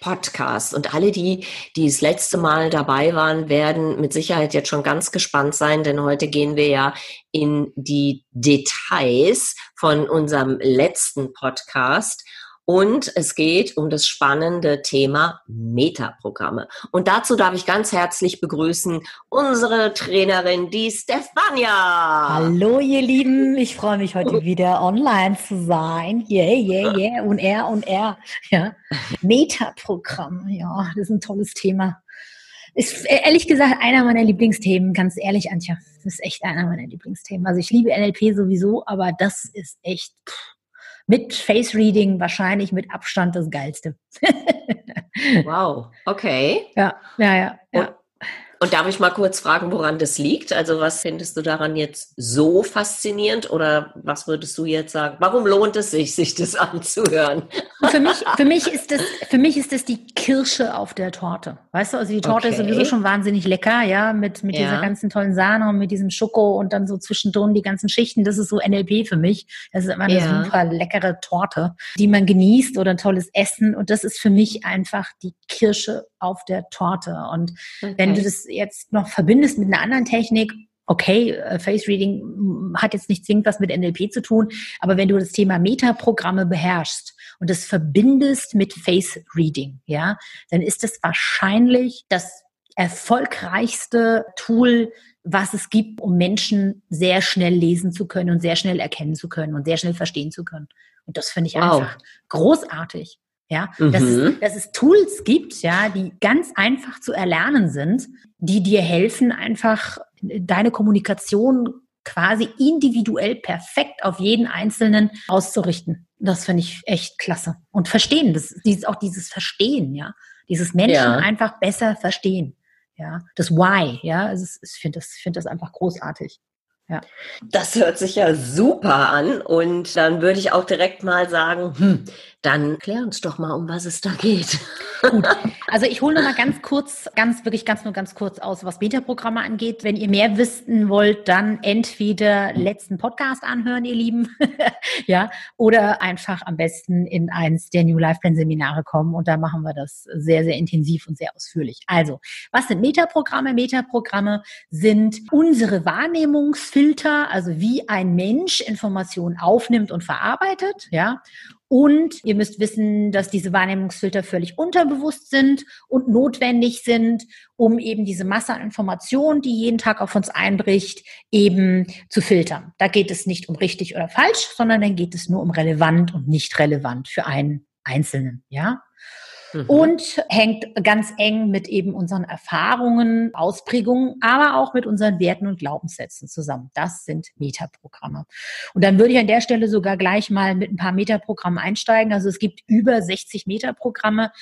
Podcast. Und alle die, die das letzte Mal dabei waren, werden mit Sicherheit jetzt schon ganz gespannt sein, denn heute gehen wir ja in die Details von unserem letzten Podcast. Und es geht um das spannende Thema Metaprogramme. Und dazu darf ich ganz herzlich begrüßen unsere Trainerin, die Stefania. Hallo, ihr Lieben. Ich freue mich heute wieder online zu sein. Yeah, yeah, yeah. Und er und er. Ja. Metaprogramm. Ja, das ist ein tolles Thema. Ist ehrlich gesagt einer meiner Lieblingsthemen. Ganz ehrlich, Antje. Das ist echt einer meiner Lieblingsthemen. Also ich liebe NLP sowieso, aber das ist echt, pff, mit Face Reading wahrscheinlich mit Abstand das Geilste. wow, okay. Ja, ja, ja. ja. Und darf ich mal kurz fragen, woran das liegt? Also was findest du daran jetzt so faszinierend oder was würdest du jetzt sagen? Warum lohnt es sich, sich das anzuhören? Für mich, für mich ist das, für mich ist das die Kirsche auf der Torte. Weißt du, also die Torte okay. ist sowieso schon wahnsinnig lecker, ja, mit, mit ja. dieser ganzen tollen Sahne und mit diesem Schoko und dann so zwischendrin die ganzen Schichten. Das ist so NLP für mich. Das ist immer eine ja. super leckere Torte, die man genießt oder ein tolles Essen. Und das ist für mich einfach die Kirsche auf der Torte. Und okay. wenn du das jetzt noch verbindest mit einer anderen Technik, okay, äh, Face Reading hat jetzt nicht zwingend was mit NLP zu tun, aber wenn du das Thema Metaprogramme beherrschst und das verbindest mit Face Reading, ja, dann ist das wahrscheinlich das erfolgreichste Tool, was es gibt, um Menschen sehr schnell lesen zu können und sehr schnell erkennen zu können und sehr schnell verstehen zu können. Und das finde ich wow. einfach großartig. Ja, mhm. dass, es, dass es Tools gibt, ja, die ganz einfach zu erlernen sind, die dir helfen, einfach deine Kommunikation quasi individuell perfekt auf jeden Einzelnen auszurichten. Das finde ich echt klasse. Und verstehen, das ist auch dieses Verstehen, ja. Dieses Menschen ja. einfach besser verstehen. Ja, das Why, ja, also ich finde das, finde das einfach großartig. Ja. Das hört sich ja super an und dann würde ich auch direkt mal sagen, hm, dann klär uns doch mal, um was es da geht. Gut. Also ich hole noch mal ganz kurz, ganz wirklich ganz nur ganz kurz aus, was Beta-Programme angeht. Wenn ihr mehr wissen wollt, dann entweder letzten Podcast anhören, ihr Lieben, ja, oder einfach am besten in eins der New Life Plan Seminare kommen und da machen wir das sehr, sehr intensiv und sehr ausführlich. Also, was sind Metaprogramme? Metaprogramme sind unsere Wahrnehmungsfilter, also wie ein Mensch Informationen aufnimmt und verarbeitet, ja, und ihr müsst wissen, dass diese Wahrnehmungsfilter völlig unterbewusst sind und notwendig sind, um eben diese Masse an Informationen, die jeden Tag auf uns einbricht, eben zu filtern. Da geht es nicht um richtig oder falsch, sondern dann geht es nur um relevant und nicht relevant für einen Einzelnen, ja? Mhm. Und hängt ganz eng mit eben unseren Erfahrungen, Ausprägungen, aber auch mit unseren Werten und Glaubenssätzen zusammen. Das sind Metaprogramme. Und dann würde ich an der Stelle sogar gleich mal mit ein paar Metaprogrammen einsteigen. Also es gibt über 60 Metaprogramme.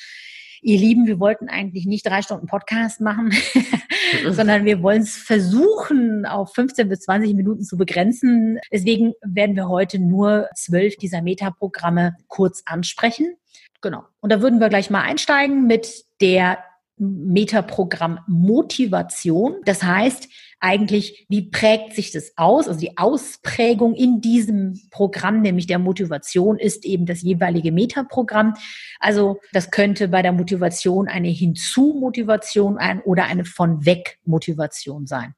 Ihr Lieben, wir wollten eigentlich nicht drei Stunden Podcast machen, sondern wir wollen es versuchen, auf 15 bis 20 Minuten zu begrenzen. Deswegen werden wir heute nur zwölf dieser Metaprogramme kurz ansprechen. Genau. Und da würden wir gleich mal einsteigen mit der Metaprogramm Motivation. Das heißt eigentlich, wie prägt sich das aus? Also die Ausprägung in diesem Programm, nämlich der Motivation, ist eben das jeweilige Metaprogramm. Also das könnte bei der Motivation eine Hinzu-Motivation ein oder eine von weg Motivation sein.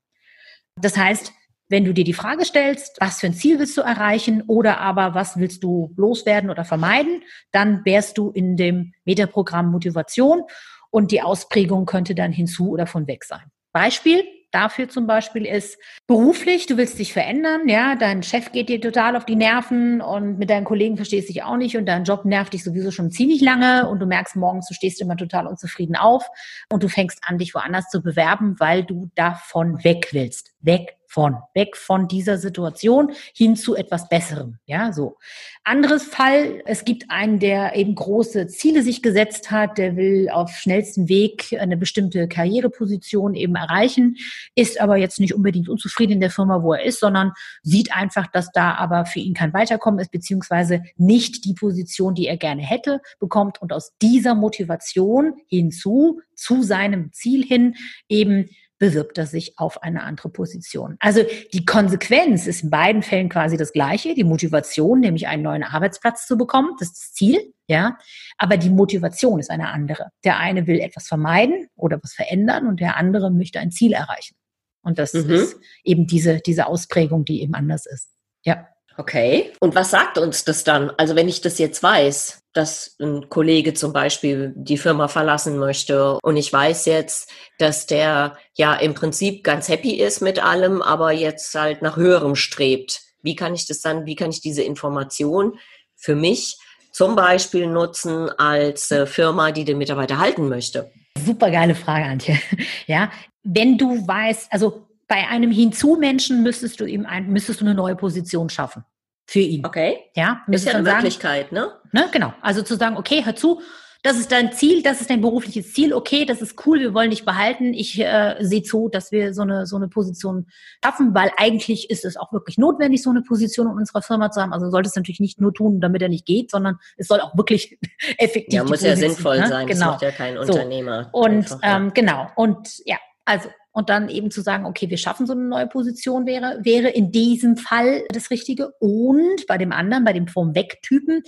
Das heißt, wenn du dir die Frage stellst, was für ein Ziel willst du erreichen oder aber was willst du loswerden oder vermeiden, dann wärst du in dem Metaprogramm Motivation und die Ausprägung könnte dann hinzu oder von weg sein. Beispiel dafür zum Beispiel ist beruflich, du willst dich verändern, ja, dein Chef geht dir total auf die Nerven und mit deinen Kollegen verstehst du dich auch nicht und dein Job nervt dich sowieso schon ziemlich lange und du merkst morgens, du stehst immer total unzufrieden auf und du fängst an, dich woanders zu bewerben, weil du davon weg willst. Weg von, weg von dieser Situation hin zu etwas Besserem. Ja, so. Anderes Fall, es gibt einen, der eben große Ziele sich gesetzt hat, der will auf schnellstem Weg eine bestimmte Karriereposition eben erreichen, ist aber jetzt nicht unbedingt unzufrieden in der Firma, wo er ist, sondern sieht einfach, dass da aber für ihn kein Weiterkommen ist, beziehungsweise nicht die Position, die er gerne hätte, bekommt und aus dieser Motivation hinzu, zu seinem Ziel hin, eben bewirbt er sich auf eine andere Position. Also die Konsequenz ist in beiden Fällen quasi das gleiche, die Motivation, nämlich einen neuen Arbeitsplatz zu bekommen, das ist das Ziel, ja, aber die Motivation ist eine andere. Der eine will etwas vermeiden oder was verändern und der andere möchte ein Ziel erreichen. Und das mhm. ist eben diese, diese Ausprägung, die eben anders ist. Ja. Okay. Und was sagt uns das dann? Also wenn ich das jetzt weiß, dass ein Kollege zum Beispiel die Firma verlassen möchte und ich weiß jetzt, dass der ja im Prinzip ganz happy ist mit allem, aber jetzt halt nach höherem strebt. Wie kann ich das dann, wie kann ich diese Information für mich zum Beispiel nutzen als äh, Firma, die den Mitarbeiter halten möchte? Super geile Frage, Antje. Ja, wenn du weißt, also bei einem Hinzu-Menschen müsstest du ihm ein, müsstest du eine neue Position schaffen für ihn. Okay. Ja, ist ja eine sagen, Möglichkeit, ne? ne? Genau. Also zu sagen, okay, hör zu, das ist dein Ziel, das ist dein berufliches Ziel, okay, das ist cool, wir wollen dich behalten. Ich äh, sehe zu, dass wir so eine, so eine Position schaffen, weil eigentlich ist es auch wirklich notwendig, so eine Position in unserer Firma zu haben. Also sollte es natürlich nicht nur tun, damit er nicht geht, sondern es soll auch wirklich effektiv Ja, muss Position, ja sinnvoll ne? sein, genau. das macht ja kein so. Unternehmer. Und einfach, ja. ähm, genau, und ja, also und dann eben zu sagen, okay, wir schaffen so eine neue Position wäre, wäre in diesem Fall das Richtige. Und bei dem anderen, bei dem Vom-Weg-Typen,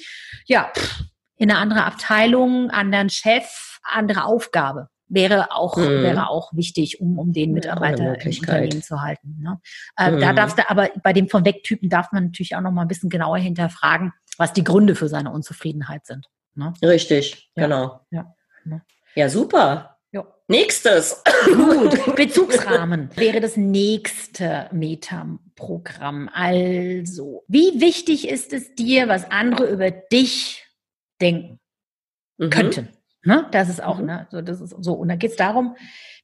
ja, pff, in eine andere Abteilung, anderen Chef, andere Aufgabe wäre auch, Mhm. wäre auch wichtig, um, um den Ja, Mitarbeiter im. Unternehmen zu halten. Ne? Äh, Da Mhm. darfst du aber bei dem Vom-Weg-Typen darf man natürlich auch noch mal ein bisschen genauer hinterfragen, was die Gründe für seine Unzufriedenheit sind. Ne? Richtig, Ja. genau. Ja. Ja. Ja, super. Ja. Nächstes. Gut, Bezugsrahmen wäre das nächste Meta-Programm. Also, wie wichtig ist es dir, was andere über dich denken Mhm. könnten? Ne? Das ist auch, Mhm. ne, so, das ist so. Und da geht es darum,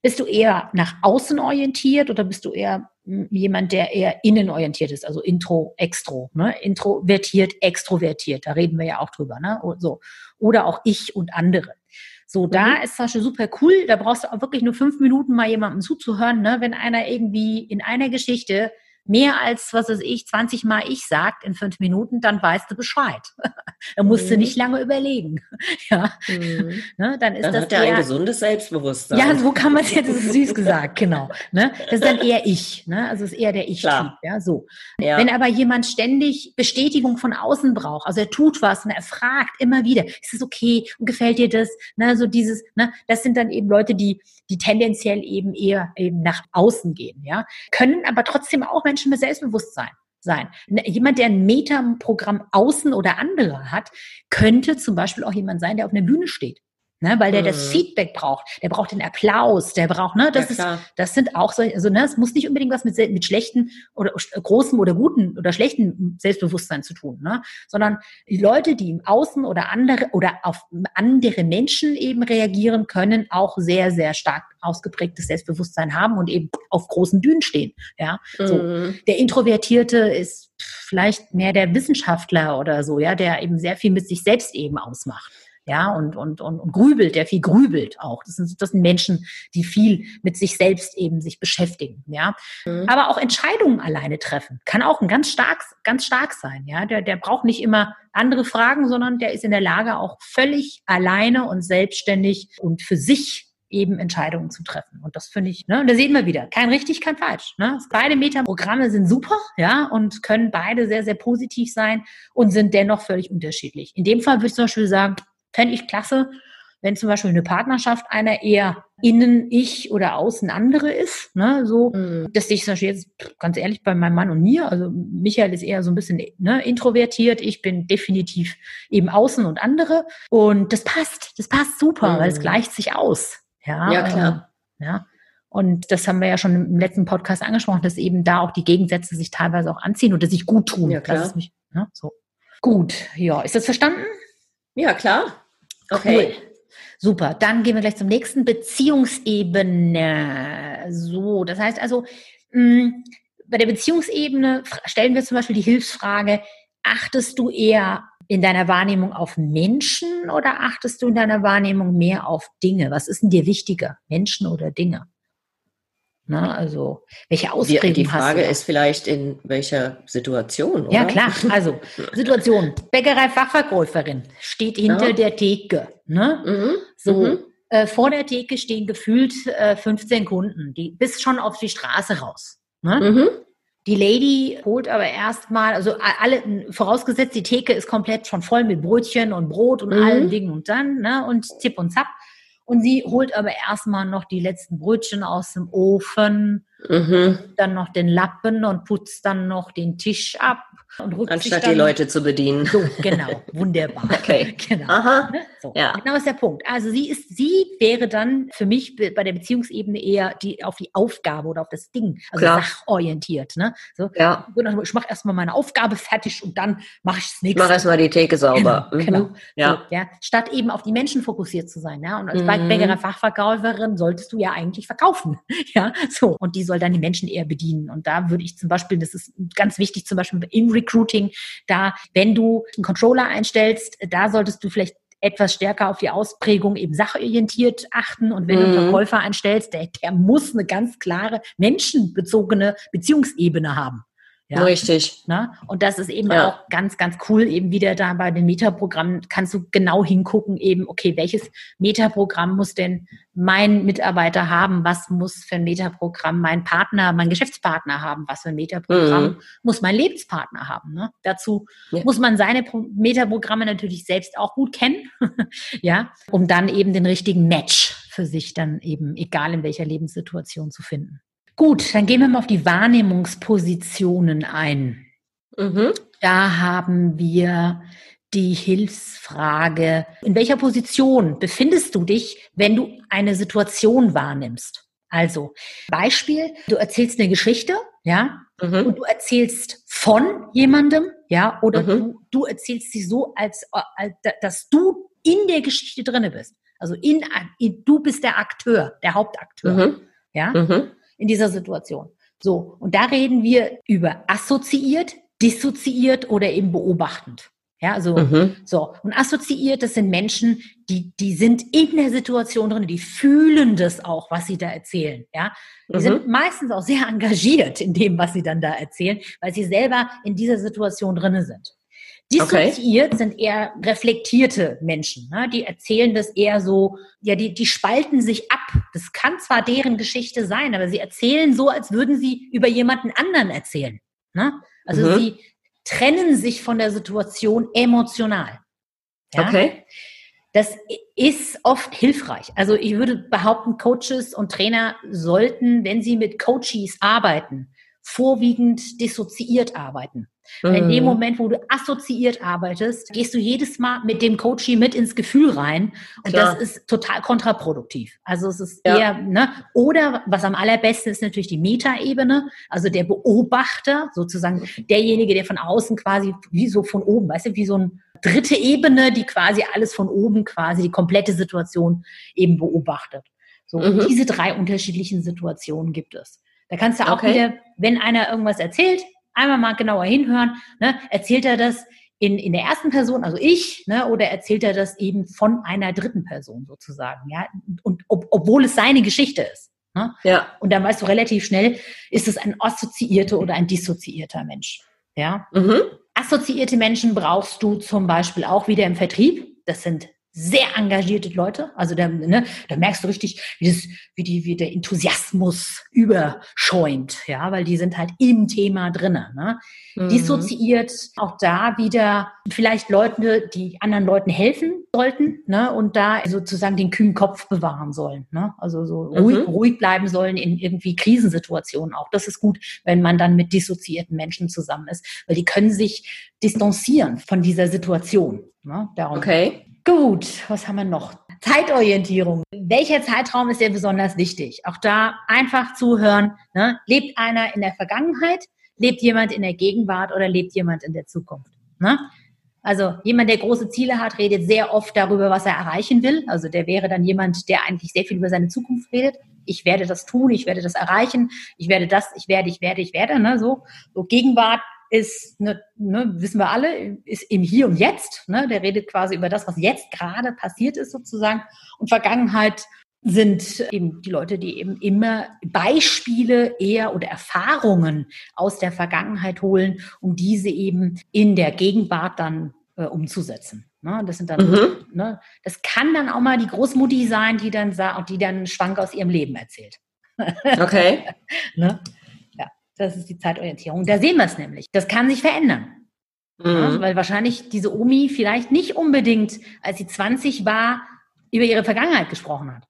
bist du eher nach außen orientiert oder bist du eher m, jemand, der eher innen orientiert ist, also intro, extro, ne? introvertiert, extrovertiert, da reden wir ja auch drüber, ne? So. Oder auch ich und andere. So, da Mhm. ist zum Beispiel super cool, da brauchst du auch wirklich nur fünf Minuten mal jemandem zuzuhören, ne? wenn einer irgendwie in einer Geschichte mehr als, was weiß ich, 20 Mal ich sagt in fünf Minuten, dann weißt du Bescheid. da musst du Mhm. nicht lange überlegen. ja, Mhm. ne? Dann ist Dann das hat er ein eher, gesundes Selbstbewusstsein. ja, so kann man es jetzt, das ist süß gesagt, genau. Ne? Das ist dann eher ich, ne? Also es ist eher der Ich-Typ, ja, so. Ja. Wenn aber jemand ständig Bestätigung von außen braucht, also er tut was und er fragt immer wieder, ist es okay und gefällt dir das? Ne, so dieses, ne, das sind dann eben Leute, die, die tendenziell eben eher eben nach außen gehen, ja, können aber trotzdem auch Menschen mit Selbstbewusstsein sein. Ne, Jemand, der ein Meta-Programm außen oder andere hat, könnte zum Beispiel auch jemand sein, der auf einer Bühne steht. Ne, weil der das Mhm. Feedback braucht, der braucht den Applaus, der braucht, ne, das ja, ist, das sind auch so, also ne, es muss nicht unbedingt was mit, mit schlechten oder großem oder guten oder schlechten Selbstbewusstsein zu tun, ne? sondern die Leute, die im Außen oder andere oder auf andere Menschen eben reagieren können, auch sehr, sehr stark ausgeprägtes Selbstbewusstsein haben und eben auf großen Bühnen stehen. Ja, so. Mhm. Der Introvertierte ist vielleicht mehr der Wissenschaftler oder so, ja, der eben sehr viel mit sich selbst eben ausmacht. Ja, und, und, und, und grübelt, der viel grübelt auch. Das sind, das sind Menschen, die viel mit sich selbst eben sich beschäftigen, ja. Mhm. Aber auch Entscheidungen alleine treffen. Kann auch ein ganz stark, ganz stark sein, ja. Der, der braucht nicht immer andere Fragen, sondern der ist in der Lage, auch völlig alleine und selbstständig und für sich eben Entscheidungen zu treffen. Und das finde ich, ne, und da sehen wir wieder, kein richtig, kein falsch. Ne? Beide Metaprogramme sind super, ja, und können beide sehr, sehr positiv sein und sind dennoch völlig unterschiedlich. In dem Fall würde ich zum Beispiel sagen, fände ich klasse, wenn zum Beispiel eine Partnerschaft einer eher innen ich oder außen andere ist, ne, so, Mhm. das sehe ich zum Beispiel jetzt ganz ehrlich bei meinem Mann und mir. Also Michael ist eher so ein bisschen ne, introvertiert. Ich bin definitiv eben außen und andere. Und das passt. Das passt super, Mhm. weil es gleicht sich aus. Ja, Ja, klar. ähm, ja. Und das haben wir ja schon im letzten Podcast angesprochen, dass eben da auch die Gegensätze sich teilweise auch anziehen oder sich gut tun. Ja, klar. Das ist mich, ne, so. Gut, ja. Ist das verstanden? Ja, klar. Okay. Cool. Super. Dann gehen wir gleich zum nächsten Beziehungsebene. So, das heißt also, mh, bei der Beziehungsebene stellen wir zum Beispiel die Hilfsfrage, achtest du eher in deiner Wahrnehmung auf Menschen oder achtest du in deiner Wahrnehmung mehr auf Dinge? Was ist denn dir wichtiger, Menschen oder Dinge? Na, also, welche Ausprägung die, die Frage ist vielleicht in welcher Situation, oder? Ja, klar. Also, Situation. Bäckerei-Fachverkäuferin steht hinter Ja. der Theke. Ne? Mhm. So, Mhm. äh, vor der Theke stehen gefühlt äh, 15 Kunden, die bis schon auf die Straße raus. Ne? Mhm. Die Lady holt aber erstmal, also alle, vorausgesetzt, die Theke ist komplett schon voll mit Brötchen und Brot und Mhm. allen Dingen und dann, ne, und Zip und Zap. Und sie holt aber erstmal noch die letzten Brötchen aus dem Ofen, Mhm. dann noch den Lappen und putzt dann noch den Tisch ab Anstatt dann, die Leute zu bedienen. So, genau, wunderbar. Okay. Genau. Aha. Ne? So, Ja. Genau ist der Punkt. Also sie ist, sie wäre dann für mich be- bei der Beziehungsebene eher die auf die Aufgabe oder auf das Ding, also Klar. sachorientiert. Ne? So, Ja. ich mache erstmal meine Aufgabe fertig und dann mache ich das Ich nächste. mache erstmal die Theke sauber. Genau, Mhm. genau. Ja. So, ja. Statt eben auf die Menschen fokussiert zu sein. Ja? Und als Mhm. Fachverkäuferin solltest du ja eigentlich verkaufen. Ja, so. Und die soll dann die Menschen eher bedienen. Und da würde ich zum Beispiel, das ist ganz wichtig, zum Beispiel im Recruiting, da, wenn du einen Controller einstellst, da solltest du vielleicht etwas stärker auf die Ausprägung eben sachorientiert achten. Und wenn du einen Mhm. Verkäufer einstellst, der, der muss eine ganz klare menschenbezogene Beziehungsebene haben. Ja? Richtig. Ne? Und das ist eben Ja. auch ganz, ganz cool, eben wieder da bei den Metaprogrammen kannst du genau hingucken, eben, okay, welches Metaprogramm muss denn mein Mitarbeiter haben? Was muss für ein Metaprogramm mein Partner, mein Geschäftspartner haben? Was für ein Metaprogramm Mhm. muss mein Lebenspartner haben? Ne? Dazu Ja. muss man seine Pro Metaprogramme natürlich selbst auch gut kennen, ja, um dann eben den richtigen Match für sich dann eben, egal in welcher Lebenssituation zu finden. Gut, dann gehen wir mal auf die Wahrnehmungspositionen ein. Mhm. Da haben wir die Hilfsfrage. In welcher Position befindest du dich, wenn du eine Situation wahrnimmst? Also, Beispiel, du erzählst eine Geschichte, ja, Mhm. und du erzählst von jemandem, ja, oder Mhm. du, du erzählst sie so, als, als dass du in der Geschichte drinne bist. Also in, in, du bist der Akteur, der Hauptakteur, Mhm. ja Mhm. In dieser Situation. So, und da reden wir über assoziiert, dissoziiert oder eben beobachtend. Ja, also Mhm. so. Und assoziiert, das sind Menschen, die, die sind in der Situation drin, die fühlen das auch, was sie da erzählen. Ja, die Mhm. sind meistens auch sehr engagiert in dem, was sie dann da erzählen, weil sie selber in dieser Situation drin sind. Okay. Dissoziiert sind eher reflektierte Menschen. Ne? Die erzählen das eher so, ja, die, die spalten sich ab. Das kann zwar deren Geschichte sein, aber sie erzählen so, als würden sie über jemanden anderen erzählen. Ne? Also Mhm. sie trennen sich von der Situation emotional. Ja? Okay. Das ist oft hilfreich. Also ich würde behaupten, Coaches und Trainer sollten, wenn sie mit Coaches arbeiten, vorwiegend dissoziiert arbeiten. In dem Mhm. Moment, wo du assoziiert arbeitest, gehst du jedes Mal mit dem Coachie mit ins Gefühl rein und Klar. das ist total kontraproduktiv. Also es ist Ja. eher, ne, oder was am allerbesten ist natürlich die Metaebene, also der Beobachter, sozusagen derjenige, der von außen quasi wie so von oben, weißt du, wie so eine dritte Ebene, die quasi alles von oben quasi die komplette Situation eben beobachtet. So, Mhm. diese drei unterschiedlichen Situationen gibt es. Da kannst du auch Okay. wieder, wenn einer irgendwas erzählt, einmal mal genauer hinhören, ne, erzählt er das in, in der ersten Person, also ich, ne, oder erzählt er das eben von einer dritten Person sozusagen, ja, und ob, obwohl es seine Geschichte ist. Ne? Ja. Und dann weißt du relativ schnell, ist es ein assoziierter oder ein dissoziierter Mensch. Ja, Mhm. Assoziierte Menschen brauchst du zum Beispiel auch wieder im Vertrieb. Das sind sehr engagierte Leute. Also da, ne, da merkst du richtig, wie, das, wie, die, wie der Enthusiasmus überschäumt, ja, weil die sind halt im Thema drinnen. Ne? Mhm. Dissoziiert auch da wieder vielleicht Leute, die anderen Leuten helfen sollten ne? und da sozusagen den kühlen Kopf bewahren sollen. Ne? Also so ruhig, Mhm. ruhig bleiben sollen in irgendwie Krisensituationen auch. Das ist gut, wenn man dann mit dissoziierten Menschen zusammen ist, weil die können sich distanzieren von dieser Situation. Ne? Darum. Okay. Gut, was haben wir noch? Zeitorientierung. Welcher Zeitraum ist dir besonders wichtig? Auch da einfach zuhören. Ne? Lebt einer in der Vergangenheit? Lebt jemand in der Gegenwart oder lebt jemand in der Zukunft? Ne? Also jemand, der große Ziele hat, redet sehr oft darüber, was er erreichen will. Also der wäre dann jemand, der eigentlich sehr viel über seine Zukunft redet. ich werde das tun, ich werde das erreichen, ich werde das, ich werde, ich werde, ich werde, ne, so. So Gegenwart ist, ne, ne, wissen wir alle, ist im Hier und Jetzt. Ne? Der redet quasi über das, was jetzt gerade passiert ist sozusagen. Und Vergangenheit sind eben die Leute, die eben immer Beispiele eher oder Erfahrungen aus der Vergangenheit holen, um diese eben in der Gegenwart dann äh, umzusetzen. Ne? Das sind dann, mhm. ne? das kann dann auch mal die Großmutti sein, die dann sagt, die dann Schwank aus ihrem Leben erzählt. Okay. ne? Das ist die Zeitorientierung. Da sehen wir es nämlich. Das kann sich verändern. Mhm. Ja, weil wahrscheinlich diese Omi vielleicht nicht unbedingt, als sie 20 war, über ihre Vergangenheit gesprochen hat.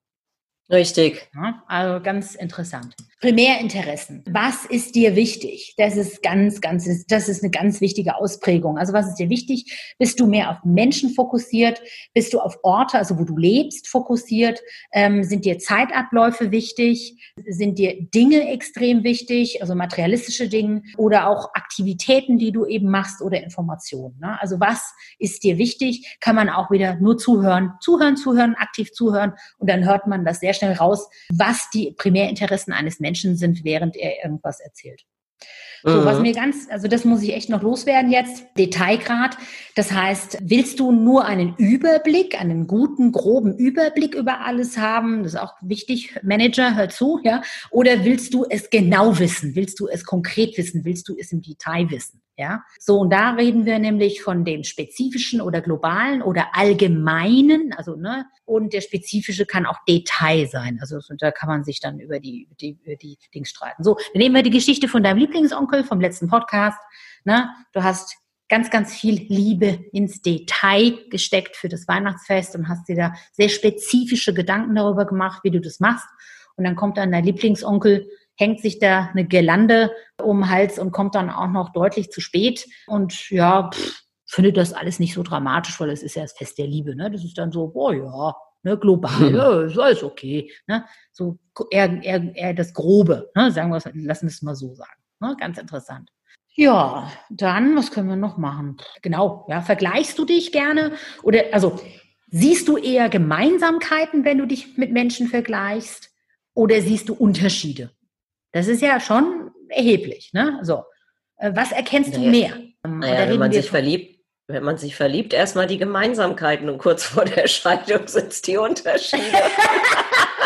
Richtig. Ja, also ganz interessant. Primärinteressen. Was ist dir wichtig? Das ist ganz, ganz, das ist eine ganz wichtige Ausprägung. Also was ist dir wichtig? Bist du mehr auf Menschen fokussiert? Bist du auf Orte, also wo du lebst, fokussiert? Ähm, sind dir Zeitabläufe wichtig? Sind dir Dinge extrem wichtig? Also materialistische Dinge oder auch Aktivitäten, die du eben machst oder Informationen. Ne? Also was ist dir wichtig? Kann man auch wieder nur zuhören, zuhören, zuhören, aktiv zuhören und dann hört man das sehr schnell raus, was die Primärinteressen eines Menschen sind, während er irgendwas erzählt. So, was mhm. mir ganz, also das muss ich echt noch loswerden jetzt, Detailgrad. Das heißt, willst du nur einen Überblick, einen guten, groben Überblick über alles haben? Das ist auch wichtig. Manager, hör zu, ja. Oder willst du es genau wissen? Willst du es konkret wissen? Willst du es im Detail wissen? Ja, so und da reden wir nämlich von dem spezifischen oder globalen oder allgemeinen, also ne, und der spezifische kann auch Detail sein. Also da kann man sich dann über die, die, über die Dings streiten. So, dann nehmen wir die Geschichte von deinem Lieblingsonkel vom letzten Podcast. Ne, du hast ganz, ganz viel Liebe ins Detail gesteckt für das Weihnachtsfest und hast dir da sehr spezifische Gedanken darüber gemacht, wie du das machst. Und dann kommt dann dein Lieblingsonkel hängt sich da eine Gelande um den Hals und kommt dann auch noch deutlich zu spät. Und ja, pff, findet das alles nicht so dramatisch, weil es ist ja das Fest der Liebe. Ne? Das ist dann so, oh ja, ne, global, ja, ist alles okay. Ne? So eher, eher, eher das Grobe, ne? sagen wir lassen wir es mal so sagen. Ne? Ganz interessant. Ja, dann, was können wir noch machen? Genau, ja, vergleichst du dich gerne? Oder, also, siehst du eher Gemeinsamkeiten, wenn du dich mit Menschen vergleichst? Oder siehst du Unterschiede? Das ist ja schon erheblich. Ne? So, äh, was erkennst du mehr? Ähm, naja, wenn man sich verliebt, wenn man sich verliebt, erstmal die Gemeinsamkeiten und kurz vor der Scheidung sind es die Unterschiede.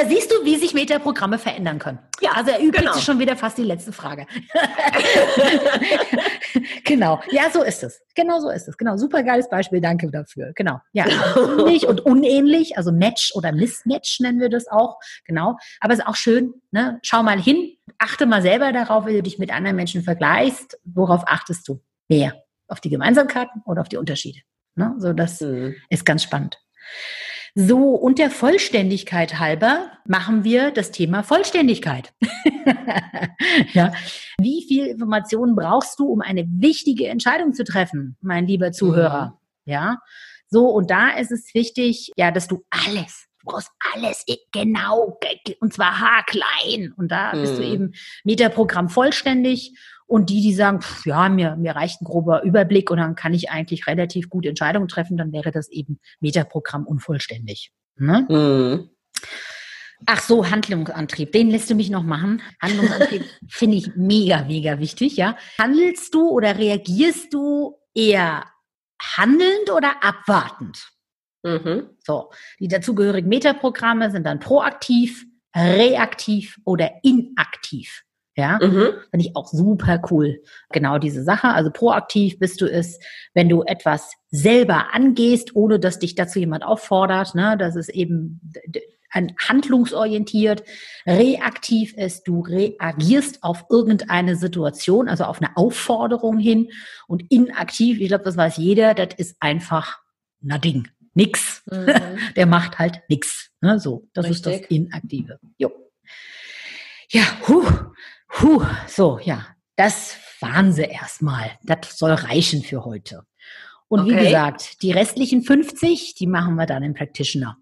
da siehst du, wie sich Metaprogramme verändern können. Ja, also er übt genau. schon wieder fast die letzte Frage. genau. Ja, so ist es. Genau so ist es. Genau. Super geiles Beispiel. Danke dafür. Genau. Ja. Ähnlich und unähnlich. Also Match oder Mismatch nennen wir das auch. Genau. Aber es ist auch schön, ne? Schau mal hin. Achte mal selber darauf, wenn du dich mit anderen Menschen vergleichst. Worauf achtest du mehr? Auf die Gemeinsamkeiten oder auf die Unterschiede? Ne? So, das mhm. ist ganz spannend. So, und der Vollständigkeit halber machen wir das Thema Vollständigkeit. ja. Wie viel Informationen brauchst du, um eine wichtige Entscheidung zu treffen, mein lieber Zuhörer? Mhm. Ja. So, und da ist es wichtig, ja, dass du alles, du brauchst alles genau, und zwar haarklein. Und da mhm. bist du mhm. eben Metaprogramm vollständig und die, die sagen, pff, ja, mir, mir reicht ein grober Überblick und dann kann ich eigentlich relativ gut Entscheidungen treffen, dann wäre das eben Metaprogramm unvollständig. Ne? Mhm. Ach so, Handlungsantrieb, den lässt du mich noch machen. Handlungsantrieb finde ich mega, mega wichtig, ja. Handelst du oder reagierst du eher handelnd oder abwartend? Mhm. So, die dazugehörigen Metaprogramme sind dann proaktiv, reaktiv oder inaktiv. Ja, mhm. finde ich auch super cool. Genau diese Sache. Also proaktiv bist du es, wenn du etwas selber angehst, ohne dass dich dazu jemand auffordert. Ne? Das ist eben ein handlungsorientiert. Reaktiv ist, du reagierst auf irgendeine Situation, also auf eine Aufforderung hin. Und inaktiv, ich glaube, das weiß jeder, das ist einfach na Ding. Nix. Mhm. Der macht halt nix. Ne? So, das Richtig. ist das Inaktive. Jo. Ja, huh. Puh, so, ja, das waren sie erstmal. Das soll reichen für heute. Und okay. wie gesagt, die restlichen 50, die machen wir dann im Practitioner.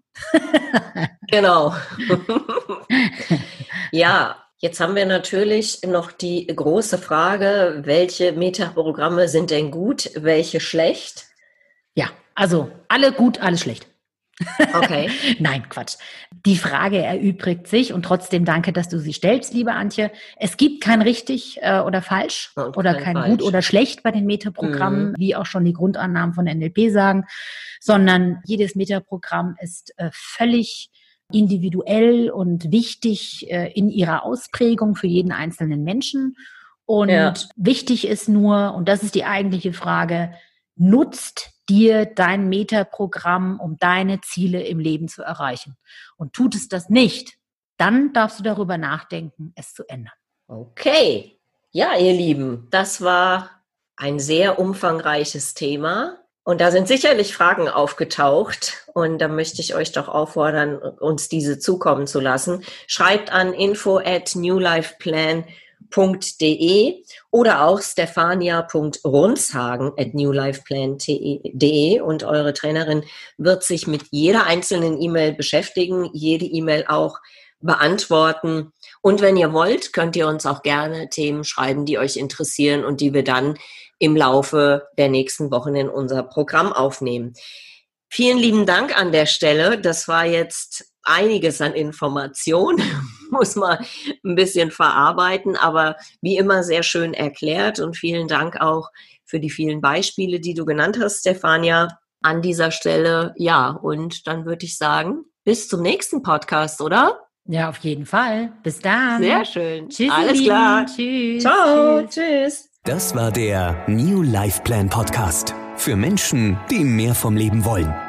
genau. ja, jetzt haben wir natürlich noch die große Frage, welche Metaprogramme sind denn gut, welche schlecht? Ja, also alle gut, alle schlecht. Okay. Nein, Quatsch. Die Frage erübrigt sich und trotzdem danke, dass du sie stellst, liebe Antje. Es gibt kein richtig äh, oder falsch und oder kein, kein gut oder schlecht bei den Metaprogrammen, mhm. wie auch schon die Grundannahmen von NLP sagen, sondern jedes Metaprogramm ist äh, völlig individuell und wichtig äh, in ihrer Ausprägung für jeden einzelnen Menschen. Und ja. wichtig ist nur, und das ist die eigentliche Frage, nutzt dir dein Metaprogramm, um deine Ziele im Leben zu erreichen. Und tut es das nicht, dann darfst du darüber nachdenken, es zu ändern. Okay. Ja, ihr Lieben, das war ein sehr umfangreiches Thema. Und da sind sicherlich Fragen aufgetaucht. Und da möchte ich euch doch auffordern, uns diese zukommen zu lassen. Schreibt an info at newlifeplan.com newlifeplan.de oder auch stefania.runshagen at newlifeplan.de und eure Trainerin wird sich mit jeder einzelnen E-Mail beschäftigen, jede E-Mail auch beantworten. Und wenn ihr wollt, könnt ihr uns auch gerne Themen schreiben, die euch interessieren und die wir dann im Laufe der nächsten Wochen in unser Programm aufnehmen. Vielen lieben Dank an der Stelle. Das war jetzt einiges an Informationen, muss man ein bisschen verarbeiten, aber wie immer sehr schön erklärt und vielen Dank auch für die vielen Beispiele, die du genannt hast, Stefania, an dieser Stelle. Ja, und dann würde ich sagen, bis zum nächsten Podcast, oder? Ja, auf jeden Fall. Bis dann. Sehr schön. Tschüss. Alles klar. Tschüss. Ciao. Tschüss. Tschüss. Das war der New Life Plan Podcast für Menschen, die mehr vom Leben wollen.